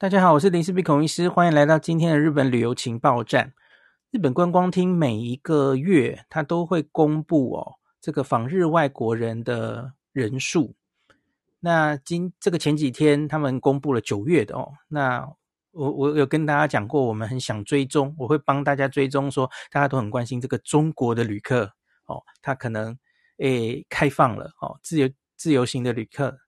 大家好，我是林氏璧孔医师，欢迎来到今天的日本旅游情报站。日本观光厅每一个月，它都会公布哦，这个访日外国人的人数。那今这个前几天，他们公布了九月的哦。那我我有跟大家讲过，我们很想追踪，我会帮大家追踪，说大家都很关心这个中国的旅客哦，他可能诶开放了哦，自由自由行的旅客。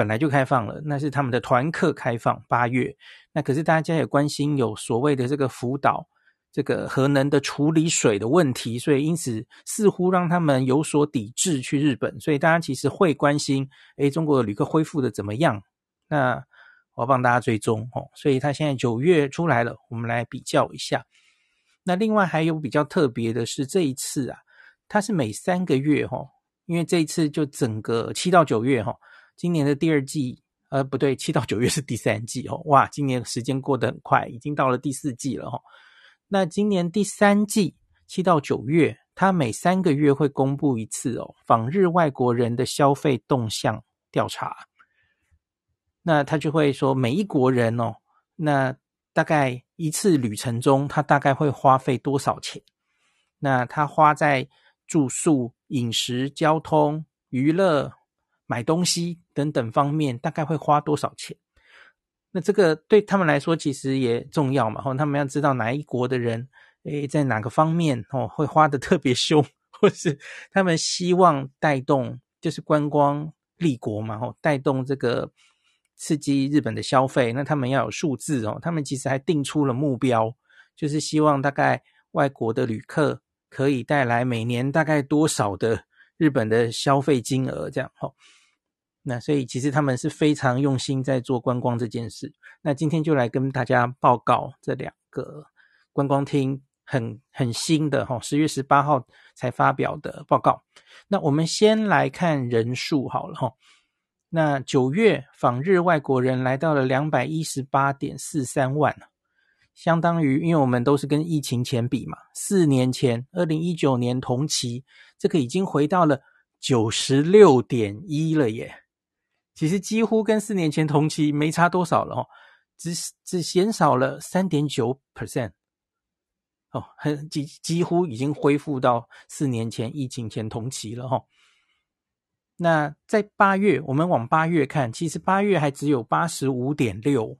本来就开放了，那是他们的团客开放八月。那可是大家也关心有所谓的这个福岛这个核能的处理水的问题，所以因此似乎让他们有所抵制去日本。所以大家其实会关心，诶，中国的旅客恢复的怎么样？那我帮大家追踪哦。所以他现在九月出来了，我们来比较一下。那另外还有比较特别的是这一次啊，它是每三个月哈，因为这一次就整个七到九月哈。今年的第二季，呃，不对，七到九月是第三季哦。哇，今年时间过得很快，已经到了第四季了、哦。那今年第三季七到九月，它每三个月会公布一次哦，访日外国人的消费动向调查。那他就会说，每一国人哦，那大概一次旅程中，他大概会花费多少钱？那他花在住宿、饮食、交通、娱乐。买东西等等方面大概会花多少钱？那这个对他们来说其实也重要嘛，吼，他们要知道哪一国的人，诶，在哪个方面哦会花得特别凶，或是他们希望带动就是观光立国嘛，吼，带动这个刺激日本的消费，那他们要有数字哦，他们其实还定出了目标，就是希望大概外国的旅客可以带来每年大概多少的日本的消费金额这样，吼。那所以其实他们是非常用心在做观光这件事。那今天就来跟大家报告这两个观光厅很很新的哈，十月十八号才发表的报告。那我们先来看人数好了哈。那九月访日外国人来到了两百一十八点四三万，相当于因为我们都是跟疫情前比嘛，四年前二零一九年同期，这个已经回到了九十六点一了耶。其实几乎跟四年前同期没差多少了哦，只只减少了三点九 percent，哦，很几几乎已经恢复到四年前疫情前同期了哈。那在八月，我们往八月看，其实八月还只有八十五点六，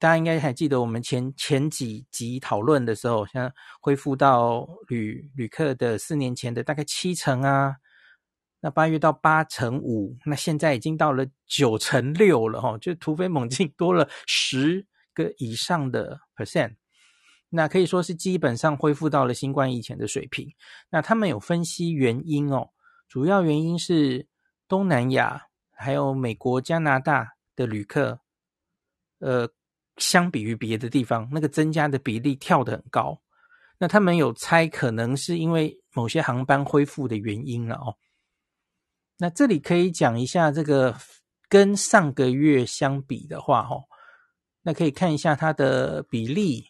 大家应该还记得我们前前几集讨论的时候，像恢复到旅旅客的四年前的大概七成啊。那八月到八乘五，那现在已经到了九乘六了哈，就突飞猛进，多了十个以上的 percent。那可以说是基本上恢复到了新冠以前的水平。那他们有分析原因哦，主要原因是东南亚还有美国、加拿大的旅客，呃，相比于别的地方，那个增加的比例跳得很高。那他们有猜可能是因为某些航班恢复的原因了哦。那这里可以讲一下这个跟上个月相比的话，哦，那可以看一下它的比例，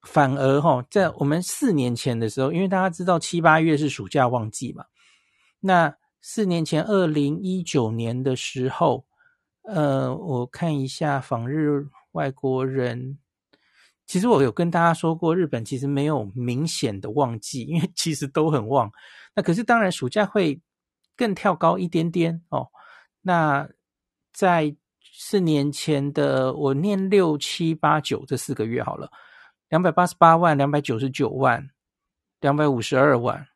反而哈，在我们四年前的时候，因为大家知道七八月是暑假旺季嘛，那四年前二零一九年的时候，呃，我看一下访日外国人，其实我有跟大家说过，日本其实没有明显的旺季，因为其实都很旺，那可是当然暑假会。更跳高一点点哦。那在四年前的我念六七八九这四个月好了，两百八十八万、两百九十九万、两百五十二万，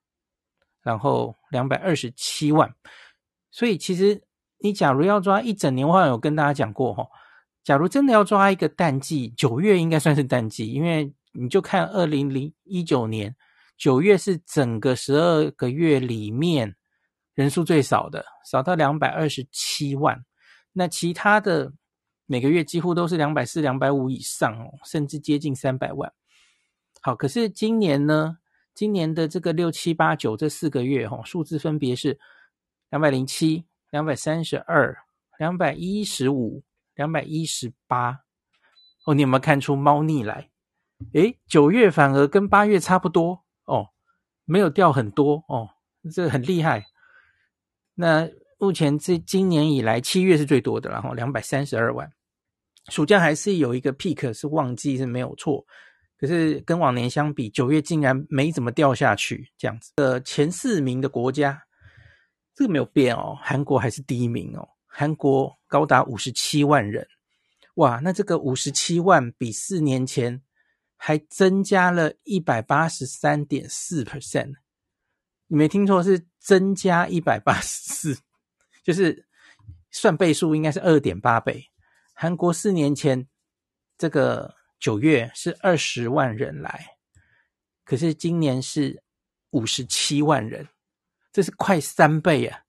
然后两百二十七万。所以其实你假如要抓一整年，我好像有跟大家讲过哈。假如真的要抓一个淡季，九月应该算是淡季，因为你就看二零零一九年九月是整个十二个月里面。人数最少的，少到两百二十七万，那其他的每个月几乎都是两百四、两百五以上哦，甚至接近三百万。好，可是今年呢？今年的这个六七八九这四个月哈，数字分别是两百零七、两百三十二、两百一十五、两百一十八。哦，你有没有看出猫腻来？诶，九月反而跟八月差不多哦，没有掉很多哦，这很厉害。那目前这今年以来七月是最多的，然后两百三十二万。暑假还是有一个 peak 是旺季是没有错，可是跟往年相比，九月竟然没怎么掉下去，这样子。呃，前四名的国家，这个没有变哦，韩国还是第一名哦，韩国高达五十七万人，哇，那这个五十七万比四年前还增加了一百八十三点四 percent，你没听错，是增加一百八十四，就是算倍数应该是二点八倍。韩国四年前这个九月是二十万人来，可是今年是五十七万人，这是快三倍啊！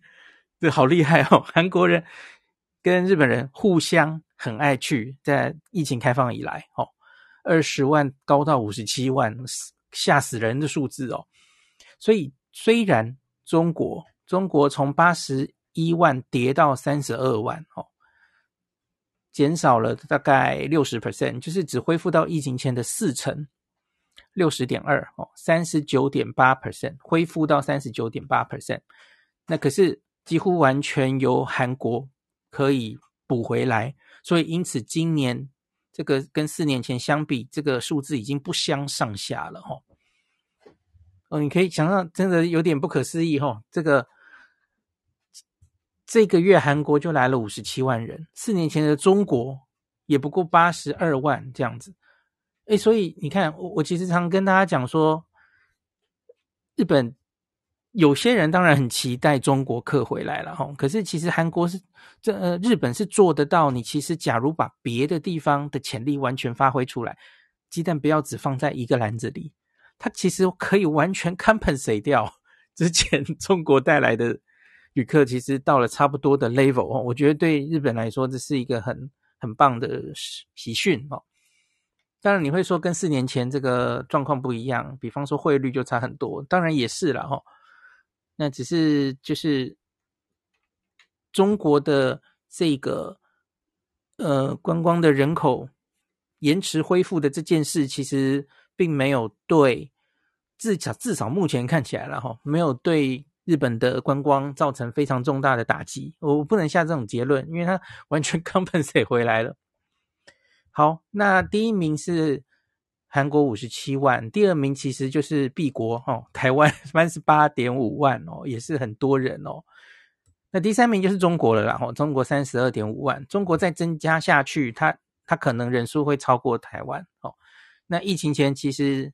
这好厉害哦！韩国人跟日本人互相很爱去，在疫情开放以来，哦，二十万高到五十七万，吓死人的数字哦！所以虽然中国中国从八十一万跌到三十二万，哦。减少了大概六十 percent，就是只恢复到疫情前的四成，六十点二哦，三十九点八 percent 恢复到三十九点八 percent，那可是几乎完全由韩国可以补回来，所以因此今年这个跟四年前相比，这个数字已经不相上下了哈。哦，你可以想象，真的有点不可思议哈，这个。这个月韩国就来了五十七万人，四年前的中国也不过八十二万这样子，诶，所以你看，我我其实常跟大家讲说，日本有些人当然很期待中国客回来了哈，可是其实韩国是这呃日本是做得到，你其实假如把别的地方的潜力完全发挥出来，鸡蛋不要只放在一个篮子里，它其实可以完全 compensate 掉之前 中国带来的。旅客其实到了差不多的 level 哦，我觉得对日本来说这是一个很很棒的喜讯哦。当然你会说跟四年前这个状况不一样，比方说汇率就差很多，当然也是了哈。那只是就是中国的这个呃观光的人口延迟恢复的这件事，其实并没有对至少至少目前看起来了哈，没有对。日本的观光造成非常重大的打击，我不能下这种结论，因为它 完全 compensate 回来了。好，那第一名是韩国五十七万，第二名其实就是 B 国哦，台湾 三十八点五万哦，也是很多人哦。那第三名就是中国了啦，哦，中国三十二点五万，中国再增加下去，它它可能人数会超过台湾哦。那疫情前其实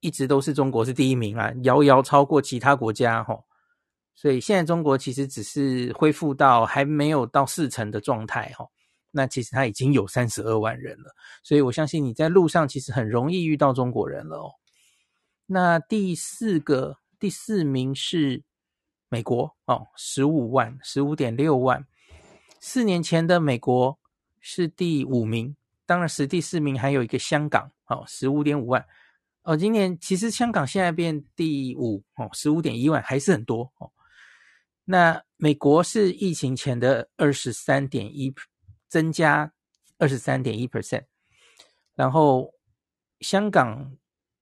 一直都是中国是第一名啊，遥遥超过其他国家哈。所以现在中国其实只是恢复到还没有到四成的状态哈，那其实它已经有三十二万人了，所以我相信你在路上其实很容易遇到中国人了哦。那第四个第四名是美国哦，十五万十五点六万，四年前的美国是第五名，当然实第四名还有一个香港哦，十五点五万哦，今年其实香港现在变第五哦，十五点一万还是很多哦。那美国是疫情前的二十三点一，增加二十三点一 percent，然后香港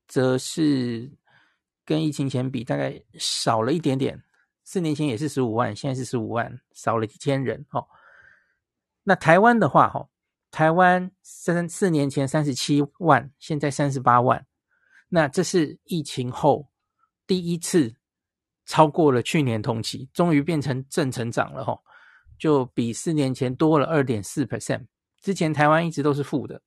则是跟疫情前比大概少了一点点，四年前也是十五万，现在是十五万，少了几千人哦。那台湾的话，哈，台湾三四年前三十七万，现在三十八万，那这是疫情后第一次。超过了去年同期，终于变成正成长了齁，就比四年前多了二点四 percent。之前台湾一直都是负的，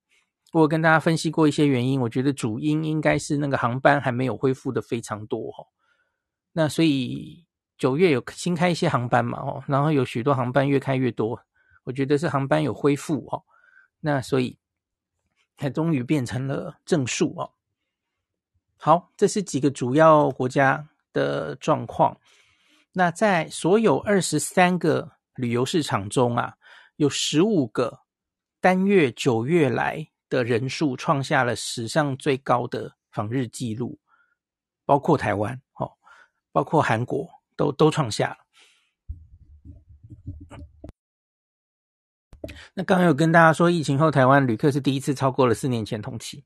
我跟大家分析过一些原因，我觉得主因应该是那个航班还没有恢复的非常多齁。那所以九月有新开一些航班嘛哦，然后有许多航班越开越多，我觉得是航班有恢复齁。那所以才终于变成了正数哦。好，这是几个主要国家的状况，那在所有二十三个旅游市场中啊，有十五个单月九月来的人数创下了史上最高的访日记录，包括台湾哦，包括韩国都都创下了。那刚刚有跟大家说，疫情后台湾旅客是第一次超过了四年前同期。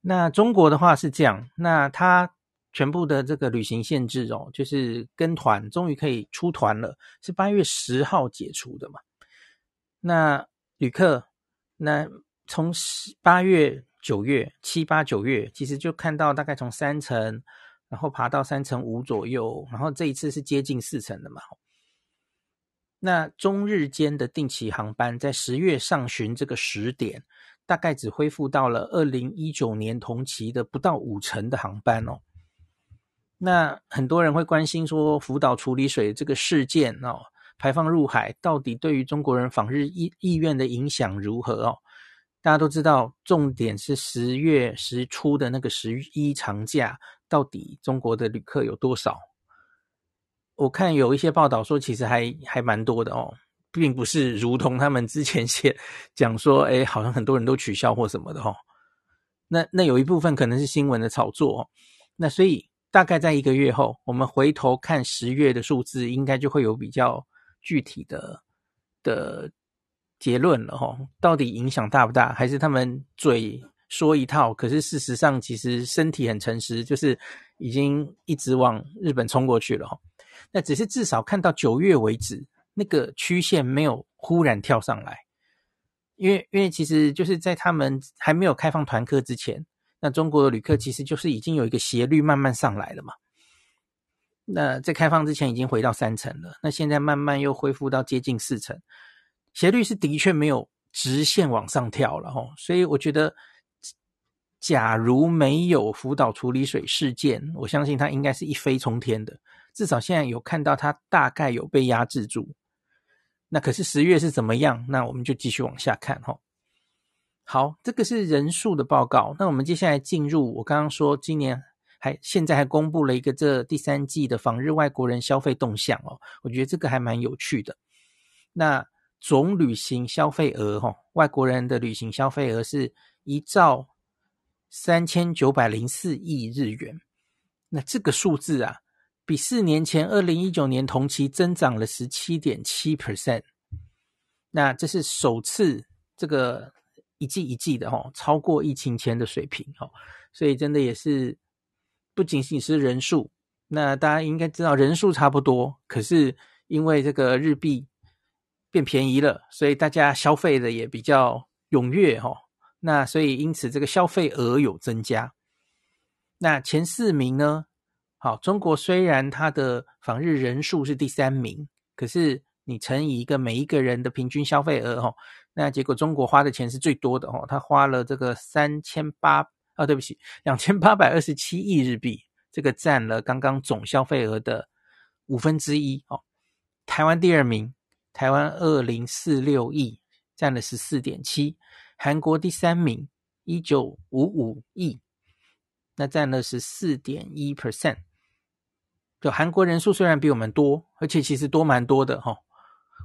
那中国的话是这样，那它。全部的这个旅行限制哦，就是跟团终于可以出团了，是八月十号解除的嘛。那旅客那从八月、九月、七八九月，其实就看到大概从三成，然后爬到三成五左右，然后这一次是接近四成的嘛。那中日间的定期航班在十月上旬这个时点，大概只恢复到了二零一九年同期的不到五成的航班哦。那很多人会关心说，福岛处理水这个事件哦，排放入海到底对于中国人访日意意愿的影响如何哦？大家都知道，重点是十月十初的那个十一长假，到底中国的旅客有多少？我看有一些报道说，其实还还蛮多的哦，并不是如同他们之前写讲说，哎，好像很多人都取消或什么的哦。那那有一部分可能是新闻的炒作哦。那所以大概在一个月后，我们回头看十月的数字，应该就会有比较具体的的结论了哦。到底影响大不大？还是他们嘴说一套，可是事实上其实身体很诚实，就是已经一直往日本冲过去了哦。那只是至少看到九月为止，那个曲线没有忽然跳上来，因为因为其实就是在他们还没有开放团客之前，那中国的旅客其实就是已经有一个斜率慢慢上来了嘛。那在开放之前已经回到三成了，那现在慢慢又恢复到接近四成，斜率是的确没有直线往上跳了吼，所以我觉得，假如没有福岛处理水事件，我相信它应该是一飞冲天的。至少现在有看到它大概有被压制住，那可是十月是怎么样？那我们就继续往下看哈。好，这个是人数的报告。那我们接下来进入我刚刚说今年还现在还公布了一个这第三季的访日外国人消费动向哦，我觉得这个还蛮有趣的。那总旅行消费额哈，外国人的旅行消费额是一兆三千九百零四亿日元。那这个数字啊。比四年前二零一九年同期增长了十七点七 percent，那这是首次这个一季一季的哈，超过疫情前的水平哈，所以真的也是不仅仅是人数，那大家应该知道人数差不多，可是因为这个日币变便宜了，所以大家消费的也比较踊跃哈，那所以因此这个消费额有增加，那前四名呢？好，中国虽然它的访日人数是第三名，可是你乘以一个每一个人的平均消费额，哦，那结果中国花的钱是最多的，哦，他花了这个三千八，啊，对不起，两千八百二十七亿日币，这个占了刚刚总消费额的五分之一，哦。台湾第二名，台湾二零四六亿，占了十四点七，韩国第三名，一九五五亿，那占了十四点一 percent。就韩国人数虽然比我们多，而且其实多蛮多的哈，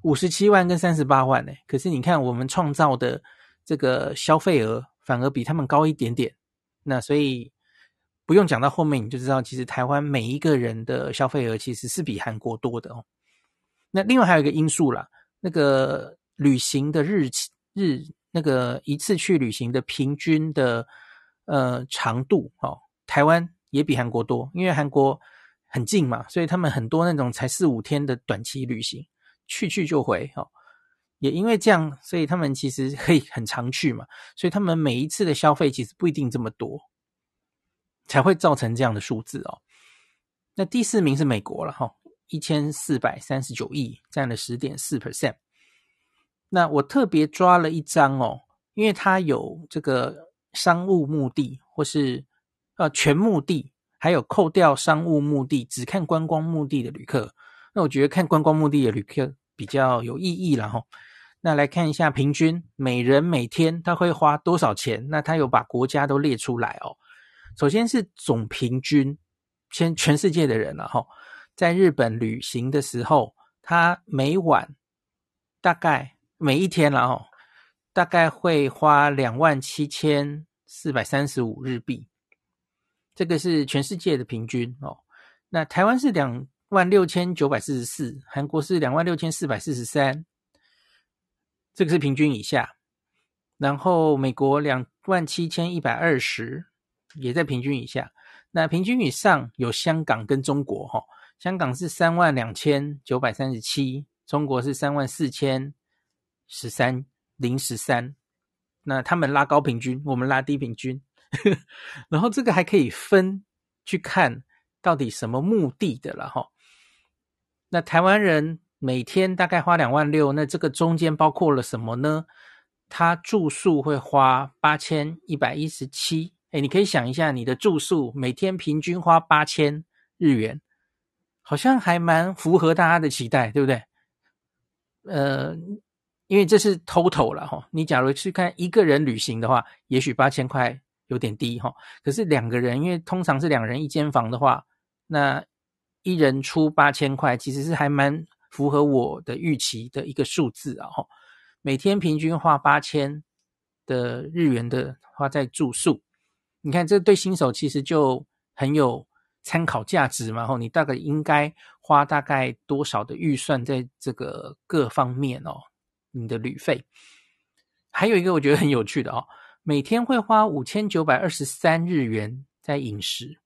五十七万跟三十八万呢。可是你看我们创造的这个消费额反而比他们高一点点。那所以不用讲到后面，你就知道其实台湾每一个人的消费额其实是比韩国多的哦。那另外还有一个因素啦，那个旅行的日期日那个一次去旅行的平均的呃长度哦，台湾也比韩国多，因为韩国。很近嘛，所以他们很多那种才四五天的短期旅行，去去就回哦。也因为这样，所以他们其实可以很常去嘛，所以他们每一次的消费其实不一定这么多，才会造成这样的数字哦。那第四名是美国了哈，一千四百三十九亿，占了十点四 percent。那我特别抓了一张哦，因为它有这个商务目的或是呃全目的。还有扣掉商务目的，只看观光目的的旅客，那我觉得看观光目的的旅客比较有意义了哈。那来看一下平均每人每天他会花多少钱？那他有把国家都列出来哦。首先是总平均，先全世界的人了哈，在日本旅行的时候，他每晚大概每一天了哈，大概会花两万七千四百三十五日币。这个是全世界的平均哦，那台湾是两万六千九百四十四，韩国是两万六千四百四十三，这个是平均以下。然后美国两万七千一百二十，也在平均以下。那平均以上有香港跟中国哈，香港是三万两千九百三十七，中国是三万四千十三零十三。那他们拉高平均，我们拉低平均，然后这个还可以分去看到底什么目的的了哈。那台湾人每天大概花两万六，那这个中间包括了什么呢？他住宿会花八千一百一十七，哎，你可以想一下，你的住宿每天平均花八千日元，好像还蛮符合大家的期待，对不对？呃，因为这是 total 了哈，你假如去看一个人旅行的话，也许八千块有点低哈，可是两个人，因为通常是两人一间房的话，那一人出八千块，其实是还蛮符合我的预期的一个数字啊哈。每天平均花八千的日元的花在住宿，你看这对新手其实就很有参考价值嘛。你大概应该花大概多少的预算在这个各方面哦？你的旅费，还有一个我觉得很有趣的哦，每天会花五千九百二十三日元在饮食，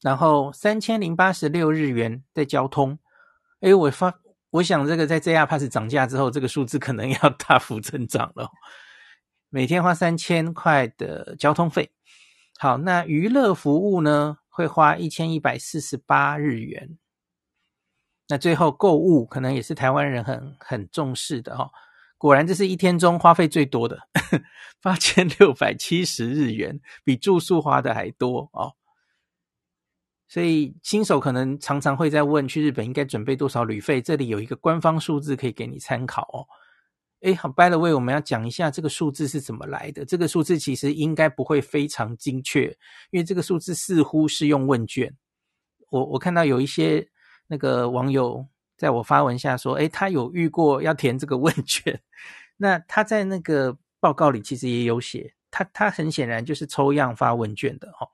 然后三千零八十六日元在交通。诶，我发。我想这个在 JR Pass 涨价之后，这个数字可能要大幅增长了。每天花三千块的交通费，好，那娱乐服务呢，会花一千一百四十八日元。那最后购物可能也是台湾人很很重视的哦。果然这是一天中花费最多的，八千六百七十日元，比住宿花的还多哦。所以新手可能常常会在问，去日本应该准备多少旅费？这里有一个官方数字可以给你参考哦。诶，好，by the way，我们要讲一下这个数字是怎么来的。这个数字其实应该不会非常精确，因为这个数字似乎是用问卷。我我看到有一些那个网友在我发文下说，诶，他有遇过要填这个问卷。那他在那个报告里其实也有写，他他很显然就是抽样发问卷的哦。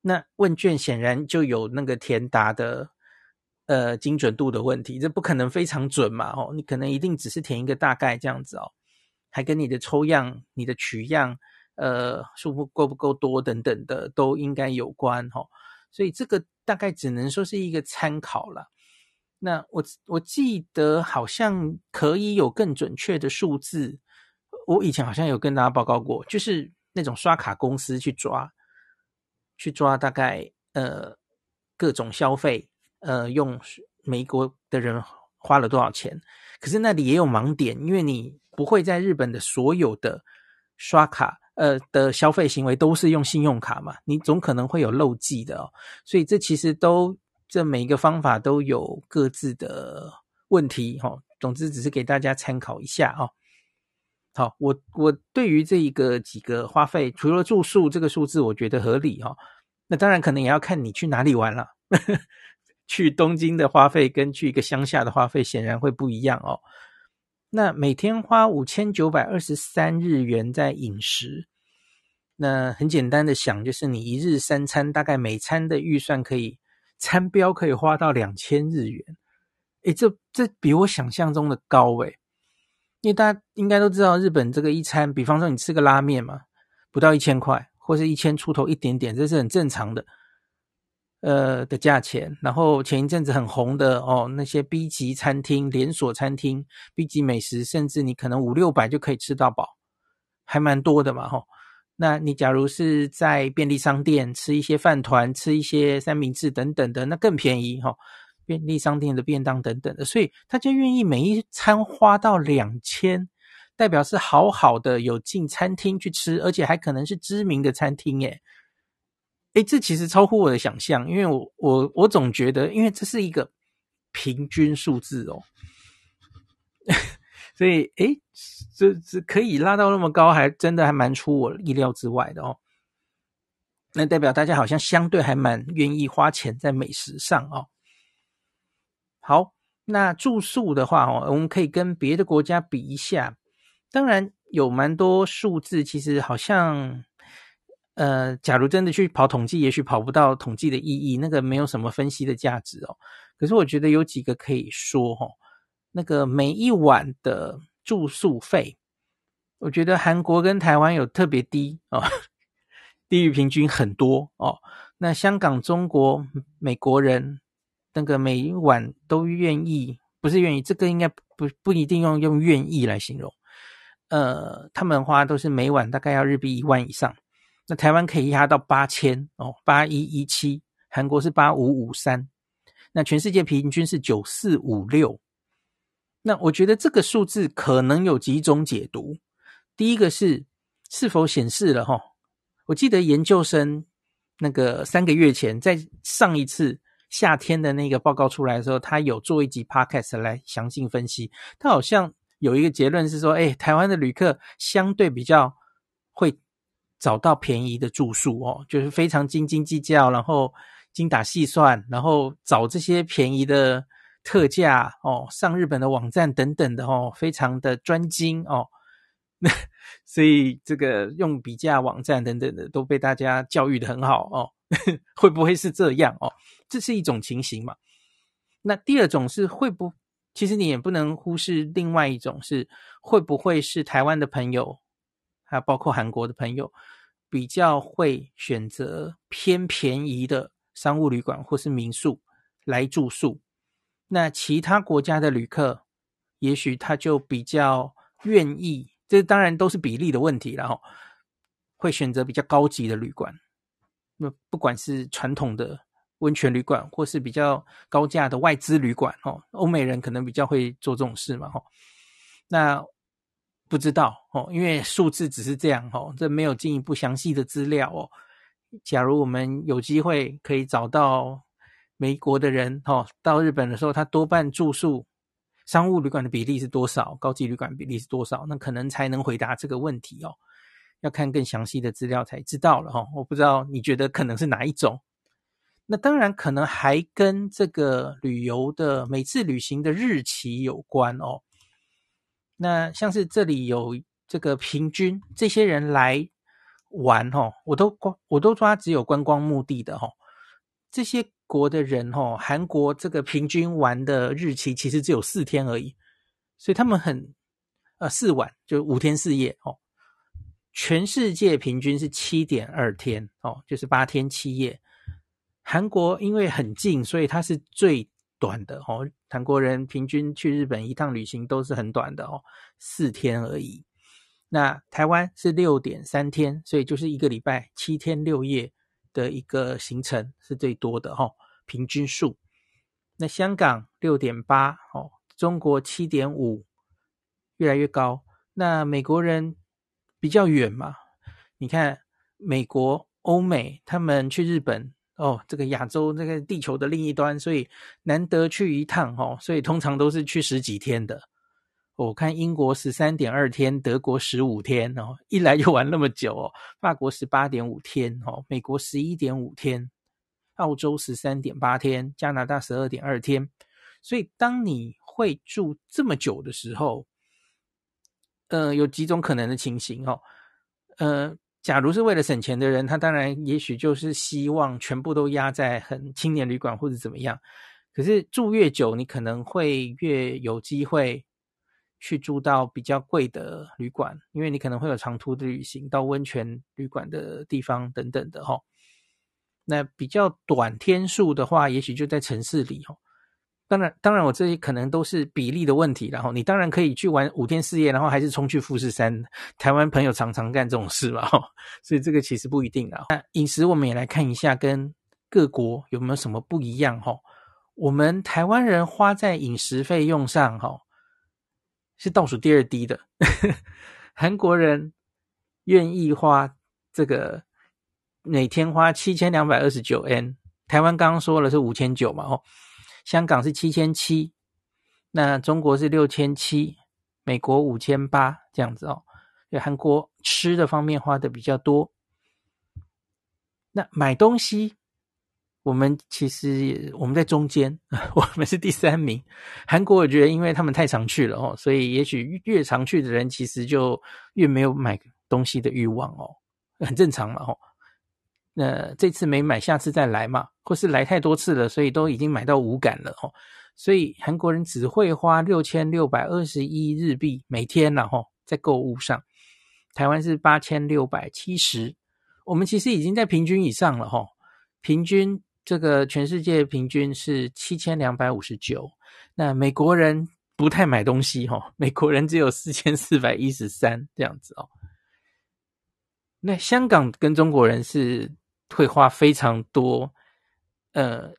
那问卷显然就有那个填答的呃精准度的问题，这不可能非常准嘛哦，你可能一定只是填一个大概这样子哦，还跟你的抽样、你的取样呃数目够不够多等等的都应该有关哦，所以这个大概只能说是一个参考了。那我我记得好像可以有更准确的数字，我以前好像有跟大家报告过，就是那种刷卡公司去抓。去抓大概呃各种消费，呃用美国的人花了多少钱？可是那里也有盲点，因为你不会在日本的所有的刷卡呃的消费行为都是用信用卡嘛，你总可能会有漏记的哦。所以这其实都这每一个方法都有各自的问题哈、哦。总之只是给大家参考一下哦。好，我我对于这一个几个花费，除了住宿这个数字，我觉得合理哈、哦。那当然可能也要看你去哪里玩了。去东京的花费跟去一个乡下的花费显然会不一样哦。那每天花五千九百二十三日元在饮食，那很简单的想，就是你一日三餐大概每餐的预算可以餐标可以花到两千日元。诶，这这比我想象中的高诶。因为大家应该都知道，日本这个一餐，比方说你吃个拉面嘛，不到一千块，或是一千出头一点点，这是很正常的，呃的价钱。然后前一阵子很红的哦，那些 B 级餐厅、连锁餐厅、B 级美食，甚至你可能五六百就可以吃到饱，还蛮多的嘛，吼、哦。那你假如是在便利商店吃一些饭团、吃一些三明治等等的，那更便宜，哈、便利商店的便当等等的，所以他就愿意每一餐花到两千，代表是好好的有进餐厅去吃，而且还可能是知名的餐厅耶。诶，这其实超乎我的想象，因为我我我总觉得，因为这是一个平均数字哦，所以诶，这这可以拉到那么高，还真的还蛮出我意料之外的哦。那代表大家好像相对还蛮愿意花钱在美食上哦。好，那住宿的话哦，我们可以跟别的国家比一下。当然有蛮多数字，其实好像，呃，假如真的去跑统计，也许跑不到统计的意义，那个没有什么分析的价值哦。可是我觉得有几个可以说哦，那个每一晚的住宿费，我觉得韩国跟台湾有特别低哦，低于平均很多哦。那香港、中国、美国人。那个每一晚都愿意，不是愿意，这个应该不不一定用用愿意来形容。呃，他们花都是每晚大概要日币一万以上。那台湾可以压到八千哦，八一一七，韩国是八五五三，那全世界平均是九四五六。那我觉得这个数字可能有几种解读。第一个是是否显示了哈？我记得研究生那个三个月前在上一次夏天的那个报告出来的时候，他有做一集 podcast 来详细分析。他好像有一个结论是说，哎，台湾的旅客相对比较会。找到便宜的住宿哦，就是非常斤斤计较，然后精打细算，然后找这些便宜的特价哦，上日本的网站等等的哦，非常的专精哦。那 所以这个用比价网站等等的都被大家教育的很好哦，会不会是这样哦？这是一种情形嘛。那第二种是会不，其实你也不能忽视另外一种是会不会是台湾的朋友。还有包括韩国的朋友，比较会选择偏便宜的商务旅馆或是民宿来住宿。那其他国家的旅客，也许他就比较愿意，这当然都是比例的问题了哈。会选择比较高级的旅馆，那不管是传统的温泉旅馆，或是比较高价的外资旅馆哦，欧美人可能比较会做这种事嘛哈。那不知道哦，因为数字只是这样哦，这没有进一步详细的资料哦。假如我们有机会可以找到美国的人哦，到日本的时候，他多半住宿商务旅馆的比例是多少，高级旅馆比例是多少，那可能才能回答这个问题哦。要看更详细的资料才知道了哈。我不知道你觉得可能是哪一种？那当然可能还跟这个旅游的每次旅行的日期有关哦。那像是这里有这个平均这些人来玩哈，我都光我都抓只有观光目的的哈，这些国的人哈，韩国这个平均玩的日期其实只有四天而已，所以他们很呃四晚就五天四夜哦，全世界平均是七点二天哦，就是八天七夜，韩国因为很近，所以它是最。短的哦，韩国人平均去日本一趟旅行都是很短的哦，四天而已。那台湾是六点三天，所以就是一个礼拜七天六夜的一个行程是最多的哦，平均数。那香港六点八哦，中国七点五，越来越高。那美国人比较远嘛，你看美国、欧美他们去日本。哦，这个亚洲，这个地球的另一端，所以难得去一趟哦，所以通常都是去十几天的。我看英国十三点二天，德国十五天哦，一来就玩那么久哦。法国十八点五天哦，美国十一点五天，澳洲十三点八天，加拿大十二点二天。所以当你会住这么久的时候，呃，有几种可能的情形哦，呃。假如是为了省钱的人，他当然也许就是希望全部都压在很青年旅馆或者怎么样。可是住越久，你可能会越有机会去住到比较贵的旅馆，因为你可能会有长途的旅行到温泉旅馆的地方等等的齁。那比较短天数的话，也许就在城市里齁。当然，当然，我这些可能都是比例的问题。然后你当然可以去玩五天四夜，然后还是冲去富士山。台湾朋友常常干这种事嘛，所以这个其实不一定啊。那饮食我们也来看一下，跟各国有没有什么不一样？哈，我们台湾人花在饮食费用上，哈，是倒数第二低的。韩国人愿意花这个每天花七千两百二十九 N，台湾刚刚说了是五千九嘛，哦。香港是七千七，那中国是六千七，美国五千八这样子哦。就韩国吃的方面花的比较多。那买东西，我们其实我们在中间，我们是第三名。韩国我觉得因为他们太常去了哦，所以也许越常去的人其实就越没有买东西的欲望哦，很正常嘛哦。那这次没买，下次再来嘛，或是来太多次了，所以都已经买到无感了哦。所以韩国人只会花六千六百二十一日币每天了哈，在购物上。台湾是八千六百七十，我们其实已经在平均以上了哈。平均这个全世界平均是七千两百五十九，那美国人不太买东西哈，美国人只有四千四百一十三这样子哦。那香港跟中国人是会花非常多呃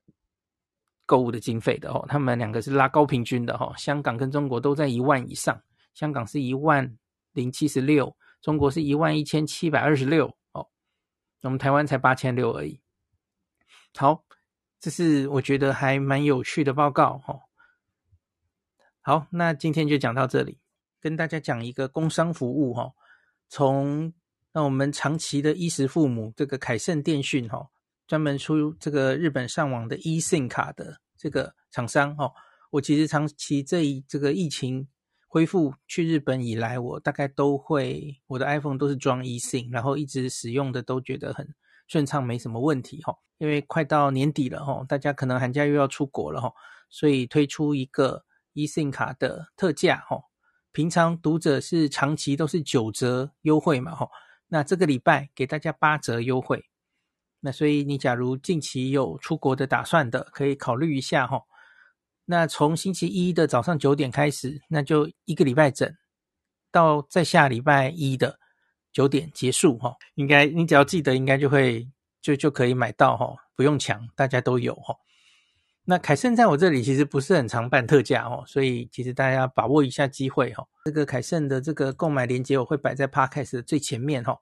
购物的经费的哦，他们两个是拉高平均的哈，香港跟中国都在一万以上，香港是一万零七十六，中国是一万一千七百二十六哦，我们台湾才八千六而已。好，这是我觉得还蛮有趣的报告哦。好，那今天就讲到这里，跟大家讲一个工商服务哈。从那我们长期的衣食父母这个凯盛电讯哈，专门出这个日本上网的 eSIM 卡的这个厂商哈，我其实长期这一这个疫情恢复去日本以来，我大概都会我的 iPhone 都是装 eSIM，然后一直使用的都觉得很顺畅，没什么问题哈。因为快到年底了哈，大家可能寒假又要出国了哈，所以推出一个。eSIM 卡的特价哈，平常读者是长期都是九折优惠嘛哈，那这个礼拜给大家八折优惠，那所以你假如近期有出国的打算的，可以考虑一下哈。那从星期一的早上九点开始，那就一个礼拜整，到在下礼拜一的九点结束哈，应该你只要记得，应该就会就就可以买到哈，不用抢，大家都有哈。那凯盛在我这里其实不是很常办特价哦，所以其实大家把握一下机会哈。这个凯盛的这个购买链接我会摆在 Podcast 的最前面哈。